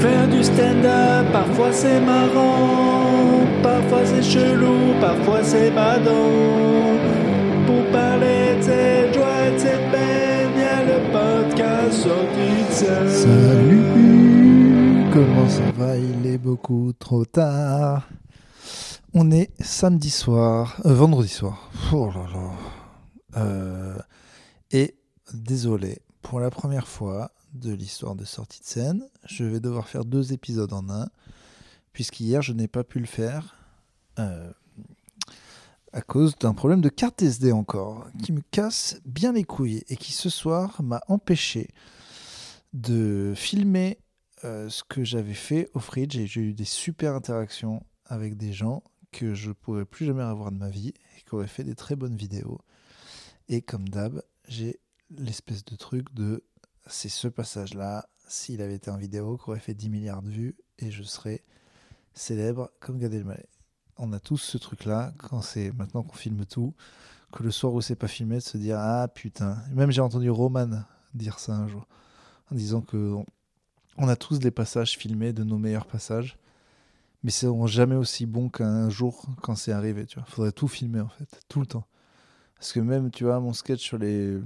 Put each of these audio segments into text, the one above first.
Faire du stand-up, parfois c'est marrant, parfois c'est chelou, parfois c'est badant. Pour parler de cette joie, de cette peine, y a le podcast sorti de. Salut Comment ça va? Il est beaucoup trop tard. On est samedi soir, euh, vendredi soir. Oh là là. Euh, et désolé, pour la première fois de l'histoire de sortie de scène, je vais devoir faire deux épisodes en un, puisqu'hier je n'ai pas pu le faire euh, à cause d'un problème de carte SD encore, qui me casse bien les couilles et qui ce soir m'a empêché de filmer euh, ce que j'avais fait au fridge et j'ai eu des super interactions avec des gens que je pourrais plus jamais avoir de ma vie et qui auraient fait des très bonnes vidéos. Et comme d'hab, j'ai l'espèce de truc de c'est ce passage-là, s'il avait été en vidéo, qui aurait fait 10 milliards de vues et je serais célèbre comme Gad Elmaleh. On a tous ce truc-là quand c'est maintenant qu'on filme tout, que le soir où c'est pas filmé, de se dire ah putain. Même j'ai entendu Roman dire ça un jour en disant que on- a tous des passages filmés de nos meilleurs passages, mais c'est jamais aussi bon qu'un jour quand c'est arrivé. Tu vois, faudrait tout filmer en fait, tout le temps. Parce que même, tu vois, mon sketch sur les.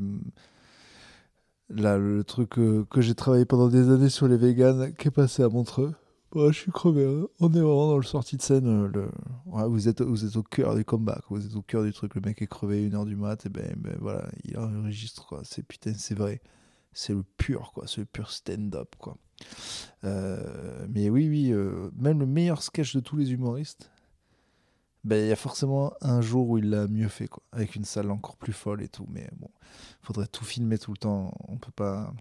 Là, le truc euh, que j'ai travaillé pendant des années sur les véganes qui est passé à Montreux. Bah, je suis crevé. hein. On est vraiment dans le sortie de scène. euh, le... ouais, vous, êtes, vous êtes au cœur du quoi. Vous êtes au cœur du truc. Le mec est crevé une heure du mat. Et ben, ben voilà, il enregistre. Quoi. C'est putain, c'est vrai. C'est le pur, quoi. C'est le pur stand-up, quoi. Euh, mais oui, oui, même le meilleur sketch de tous les humoristes, ben, il y a forcément un jour où il l'a mieux fait, quoi, avec une salle encore plus folle et tout. Mais bon, faudrait tout filmer tout le temps. On peut pas.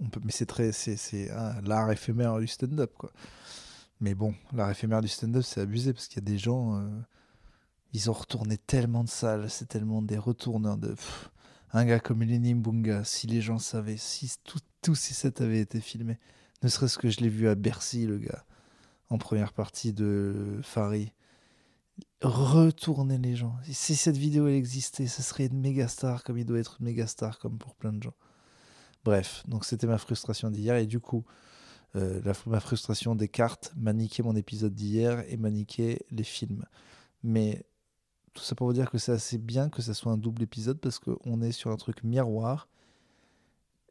On peut, mais c'est très, c'est, ah, l'art éphémère du stand-up, quoi. Mais bon, l'art éphémère du stand-up, c'est abusé parce qu'il y a des gens, euh, ils ont retourné tellement de salles, c'est tellement des retourneurs de. un gars comme Lenny Mbunga, si les gens savaient, si tout- tous ces sets avaient été filmés, ne serait-ce que je l'ai vu à Bercy, le gars, en première partie de Fari. Retourner les gens. Si cette vidéo elle existait, ce serait une méga star comme il doit être une méga star comme pour plein de gens. Bref, donc c'était ma frustration d'hier et du coup, euh, ma frustration des cartes m'a niqué mon épisode d'hier et m'a niqué les films. Mais tout ça pour vous dire que c'est assez bien que ça soit un double épisode parce qu'on est sur un truc miroir.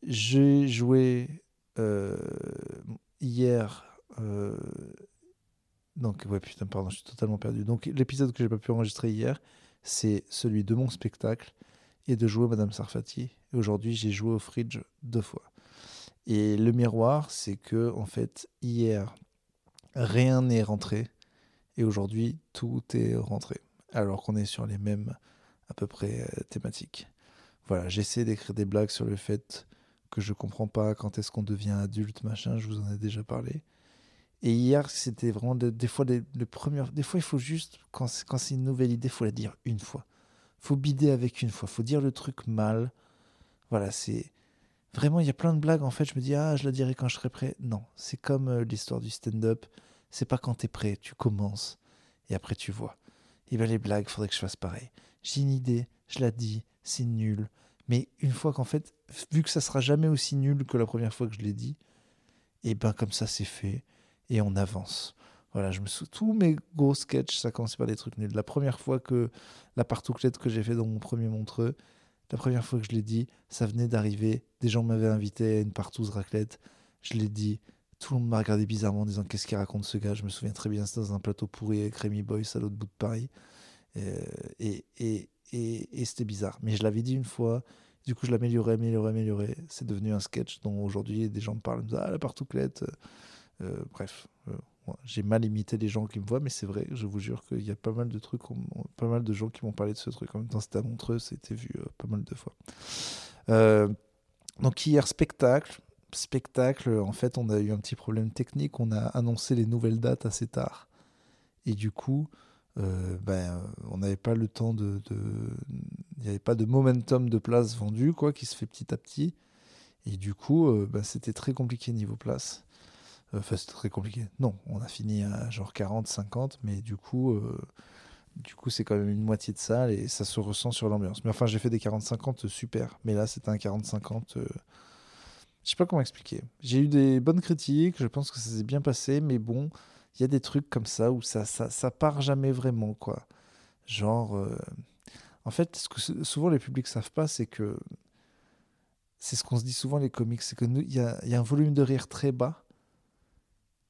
J'ai joué euh, hier. euh, donc, ouais, putain, pardon, je suis totalement perdu. Donc, l'épisode que j'ai pas pu enregistrer hier, c'est celui de mon spectacle et de jouer Madame Sarfati. Et aujourd'hui, j'ai joué au Fridge deux fois. Et le miroir, c'est que, en fait, hier, rien n'est rentré. Et aujourd'hui, tout est rentré. Alors qu'on est sur les mêmes, à peu près, euh, thématiques. Voilà, j'essaie d'écrire des blagues sur le fait que je comprends pas quand est-ce qu'on devient adulte, machin, je vous en ai déjà parlé. Et hier, c'était vraiment de- des fois les, les premières. Des fois, il faut juste, quand c'est, une nouvelle idée, il faut la dire une fois. faut bider avec une fois. faut dire le truc mal. Voilà, c'est. Vraiment, il y a plein de blagues. En fait, je me dis, ah, je la dirai quand je serai prêt. Non, c'est comme euh, l'histoire du stand-up. C'est pas quand t'es prêt, tu commences. Et après, tu vois. Et bien, les blagues, faudrait que je fasse pareil. J'ai une idée, je la dis, c'est nul. Mais une fois qu'en fait, vu que ça sera jamais aussi nul que la première fois que je l'ai dit, et ben comme ça, c'est fait et on avance. Voilà, je me sou... tous mes gros sketchs, ça commençait par des trucs nuls. La première fois que la partouclette que j'ai fait dans mon premier Montreux, la première fois que je l'ai dit, ça venait d'arriver. Des gens m'avaient invité à une partouze raclette. Je l'ai dit. Tout le monde m'a regardé bizarrement en disant qu'est-ce qu'il raconte ce gars? Je me souviens très bien, c'était dans un plateau pourri avec Rémi Boyce à l'autre bout de Paris. Euh, et et, et, c'était bizarre. Mais je l'avais dit une fois. Du coup, je l'améliorais, améliorais, améliorais. C'est devenu un sketch dont aujourd'hui des gens me parlent. Me Ah, la partouclette. Euh, bref, euh, j'ai mal imité les gens qui me voient, mais c'est vrai, je vous jure qu'il y a pas mal de trucs, pas mal de gens qui m'ont parlé de ce truc. En même temps, c'était à Montreux, c'était vu euh, pas mal de fois. Donc hier, spectacle. Spectacle, en fait, on a eu un petit problème technique. On a annoncé les nouvelles dates assez tard. Et du coup, ben, on n'avait pas le temps de. Il n'y avait pas de momentum de place vendue, quoi, qui se fait petit à petit. Et du coup, ben, c'était très compliqué niveau place. Euh, Enfin, c'était très compliqué. Non, on a fini à genre 40, 50, mais du coup, euh, du coup, c'est quand même une moitié de salle et ça se ressent sur l'ambiance. Mais enfin, j'ai fait des 40-50 super. Mais là, c'était un 40-50. euh, Je sais pas comment expliquer. J'ai eu des bonnes critiques, je pense que ça s'est bien passé, mais bon, il y a des trucs comme ça où ça, ça, ça part jamais vraiment, quoi. Genre, euh, en fait, ce que souvent les publics savent pas, c'est que c'est ce qu'on se dit souvent les comics, c'est que il y a, un volume de rire très bas,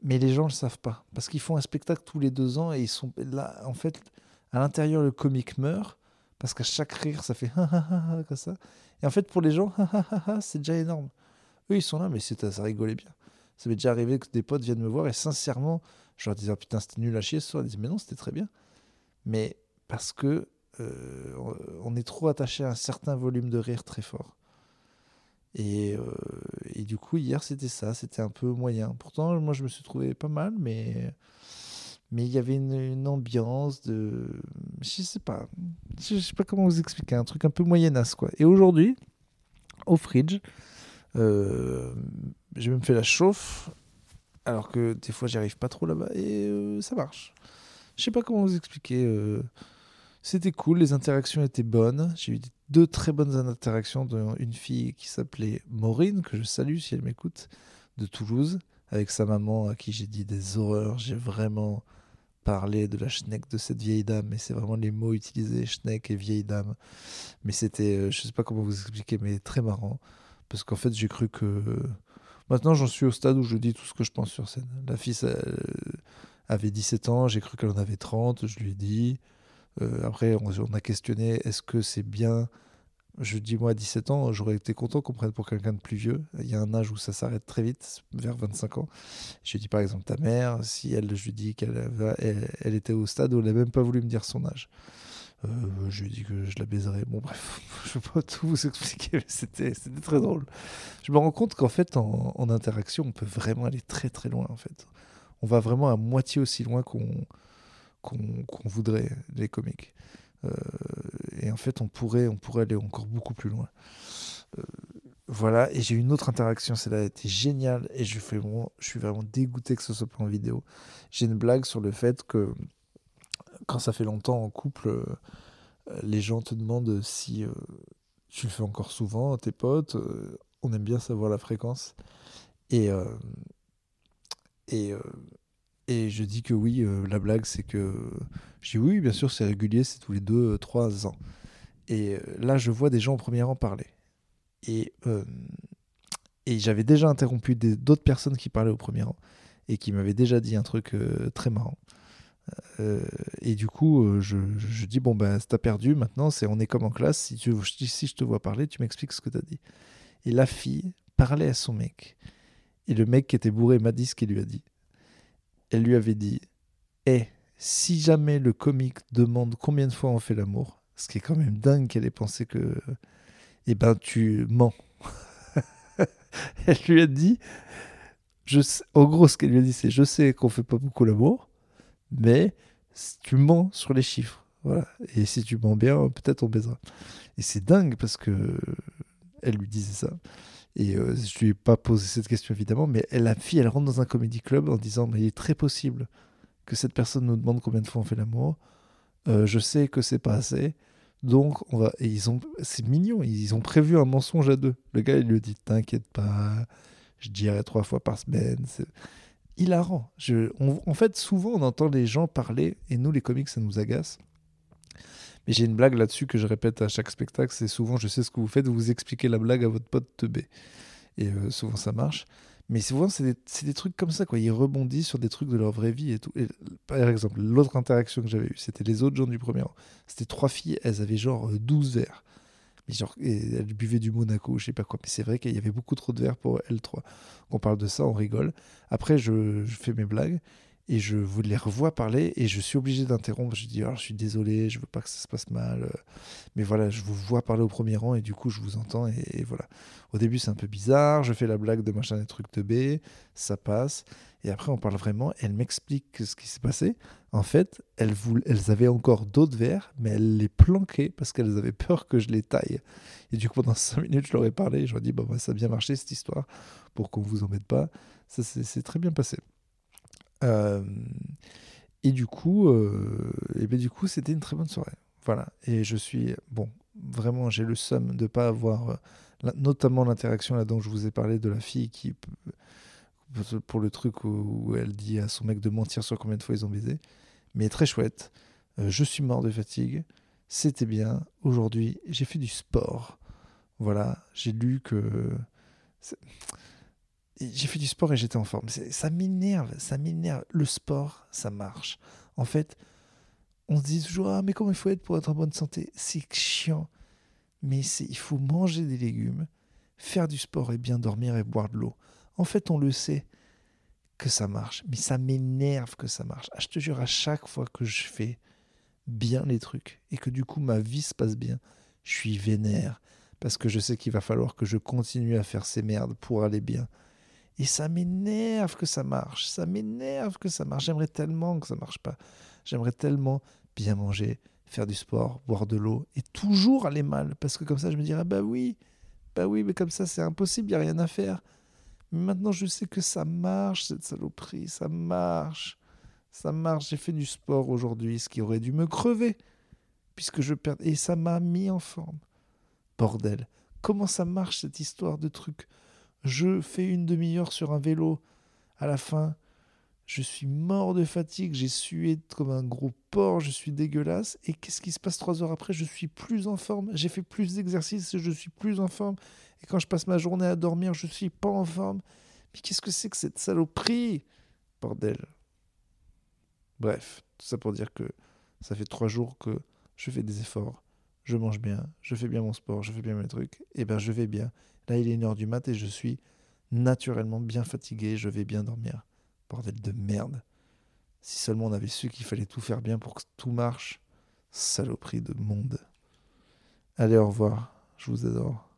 mais les gens le savent pas parce qu'ils font un spectacle tous les deux ans et ils sont là. En fait, à l'intérieur, le comique meurt parce qu'à chaque rire, ça fait comme ça. Et en fait, pour les gens, c'est déjà énorme. Eux, ils sont là, mais ça rigolait bien. Ça m'est déjà arrivé que des potes viennent me voir et sincèrement, je leur disais, oh, putain, c'était nul à chier ce soir. Ils disaient, mais non, c'était très bien. Mais parce que euh, on est trop attaché à un certain volume de rire très fort. Et, euh, et du coup, hier, c'était ça, c'était un peu moyen. Pourtant, moi, je me suis trouvé pas mal, mais mais il y avait une, ambiance de. Je sais pas. Je sais pas comment vous expliquer. Un truc un peu moyenasse, quoi. Et aujourd'hui, au fridge, euh, j'ai même fait la chauffe. Alors que des fois, j'y arrive pas trop là-bas. Et euh, ça marche. Je sais pas comment vous expliquer. Euh, c'était cool. Les interactions étaient bonnes. J'ai eu deux très bonnes interactions. Dont une fille qui s'appelait Maureen, que je salue si elle m'écoute, de Toulouse avec sa maman à qui j'ai dit des horreurs. J'ai vraiment parler de la schneck de cette vieille dame, mais c'est vraiment les mots utilisés, schneck et vieille dame. Mais c'était, euh, je sais pas comment vous expliquer, mais très marrant. Parce qu'en fait, j'ai cru que. Maintenant, j'en suis au stade où je dis tout ce que je pense sur scène. La fille avait 17 ans, j'ai cru qu'elle en avait 30, je lui ai dit. Euh, après, on, a questionné est-ce que c'est bien je dis moi à 17 ans, j'aurais été content qu'on prenne pour quelqu'un de plus vieux. Il y a un âge où ça s'arrête très vite, vers 25 ans. Je lui dis par exemple ta mère, si elle, je lui dis qu'elle elle, était au stade où elle n'a même pas voulu me dire son âge. Euh, je lui ai dit que je la baiserais. Bon, bref, je ne vais pas tout vous expliquer, mais c'était très drôle. Je me rends compte qu'en fait, en, interaction, on peut vraiment aller très très loin. En fait, on va vraiment à moitié aussi loin qu'on qu'on voudrait les comiques. Euh, et en fait, on pourrait, on pourrait aller encore beaucoup plus loin. Euh, voilà, et j'ai eu une autre interaction, celle-là a été géniale, et je, fais je suis vraiment dégoûté que ce soit pas en vidéo. J'ai une blague sur le fait que quand ça fait longtemps en couple, euh, les gens te demandent si tu le fais encore souvent, tes potes, on aime bien savoir la fréquence. Et, et je dis que oui, euh, la blague, c'est que. Je dis oui, bien sûr, c'est régulier, c'est tous les 2-3 ans. Et euh, là, je vois des gens au premier rang parler. Et, euh, et j'avais déjà interrompu d'autres personnes qui parlaient au premier rang et qui m'avaient déjà dit un truc très marrant. et du coup, je, je, dis bon, ben, t'as perdu, maintenant, c'est on est comme en classe. Si, tu, si je te vois parler, tu m'expliques ce que t'as dit. Et la fille parlait à son mec. Et le mec qui était bourré m'a dit ce qu'il lui a dit elle lui avait dit Eh, si jamais le comique demande combien de fois on fait l'amour, ce qui est quand même dingue qu'elle ait pensé que. Eh ben, tu mens. elle lui a dit je En gros, ce qu'elle lui a dit, c'est Je sais qu'on fait pas beaucoup l'amour, mais tu mens sur les chiffres. Voilà. Et si tu mens bien, peut-être on baisera. Et c'est dingue parce que elle lui disait ça. Et euh, je lui ai pas posé cette question évidemment, mais elle, la fille, elle rentre dans un comédie club en disant mais il est très possible que cette personne nous demande combien de fois on fait l'amour. Euh, je sais que c'est pas assez, donc on va. Et ils ont, c'est mignon, ils ont prévu un mensonge à deux. Le gars il lui dit t'inquiète pas, je dirais trois fois par semaine. C'est hilarant. Je, en fait, souvent on entend les gens parler et nous les comiques ça nous agace. Mais j'ai une blague là-dessus que je répète à chaque spectacle. C'est souvent, je sais ce que vous faites, vous expliquez la blague à votre pote teubé. Et euh, souvent, ça marche. Mais souvent, c'est des, trucs comme ça, quoi. Ils rebondissent sur des trucs de leur vraie vie et tout. par exemple, l'autre interaction que j'avais eue, c'était les autres gens du premier rang. C'était trois filles, elles avaient genre 12 euh, verres. Mais genre, elles buvaient du Monaco, je sais pas quoi. Mais c'est vrai qu'il y avait beaucoup trop de verres pour elles trois. On parle de ça, on rigole. Après, je fais mes blagues et je vous les revois parler et je suis obligé d'interrompre. Je dis, je suis désolé, je veux pas que ça se passe mal. Mais voilà, je vous vois parler au premier rang et du coup, je vous entends. Et, voilà. Au début, c'est un peu bizarre. Je fais la blague de machin des trucs de B. Ça passe. Et après, on parle vraiment. Elle m'explique ce qui s'est passé. En fait, elles, elles avaient encore d'autres verres, mais elles les planquaient parce qu'elles avaient peur que je les taille. Et du coup, pendant cinq minutes, je leur ai parlé. Je leur ai dit, bah, ça a bien marché cette histoire pour qu'on vous embête pas. Ça, c'est très bien passé. Euh, et du coup, euh, et ben du coup, c'était une très bonne soirée. Voilà. Et je suis bon, vraiment, j'ai le somme de pas avoir euh, notamment l'interaction là dont je vous ai parlé de la fille qui pour le truc où, elle dit à son mec de mentir sur combien de fois ils ont baisé. Mais très chouette. Je suis mort de fatigue. C'était bien. Aujourd'hui, j'ai fait du sport. Voilà, j'ai lu que j'ai fait du sport et j'étais en forme. Ça m'énerve, ça m'énerve. Le sport, ça marche. En fait, on se dit toujours ah mais comment il faut être pour être en bonne santé? C'est chiant. Mais il faut manger des légumes, faire du sport et bien dormir et boire de l'eau. En fait, on le sait que ça marche, mais ça m'énerve que ça marche. Ah, je te jure, à chaque fois que je fais bien les trucs et que du coup ma vie se passe bien, je suis vénère parce que je sais qu'il va falloir que je continue à faire ces merdes pour aller bien. Et ça m'énerve que ça marche, ça m'énerve que ça marche. J'aimerais tellement que ça marche pas. J'aimerais tellement bien manger, faire du sport, boire de l'eau et toujours aller mal parce que comme ça je me dirais bah oui, bah oui, mais comme ça c'est impossible, il y a rien à faire. Mais maintenant, je sais que ça marche, cette saloperie, ça marche. Ça marche, j'ai fait du sport aujourd'hui, ce qui aurait dû me crever, puisque je perds. Et ça m'a mis en forme. Bordel, comment ça marche cette histoire de truc? Je fais une demi-heure sur un vélo, à la fin, je suis mort de fatigue, j'ai sué comme un gros porc, je suis dégueulasse. Et qu'est-ce qui se passe trois heures après? Je suis plus en forme, j'ai fait plus d'exercices, je suis plus en forme. Et quand je passe ma journée à dormir, je suis pas en forme. Mais qu'est-ce que c'est que cette saloperie? Bordel. Bref, tout ça pour dire que ça fait trois jours que je fais des efforts, je mange bien, je fais bien mon sport, je fais bien mes trucs, et ben je vais bien. Là, il est une heure du mat et je suis naturellement bien fatigué, je vais bien dormir. Bordel de merde. Si seulement on avait su qu'il fallait tout faire bien pour que tout marche. Saloperie de monde. Allez, au revoir. Je vous adore.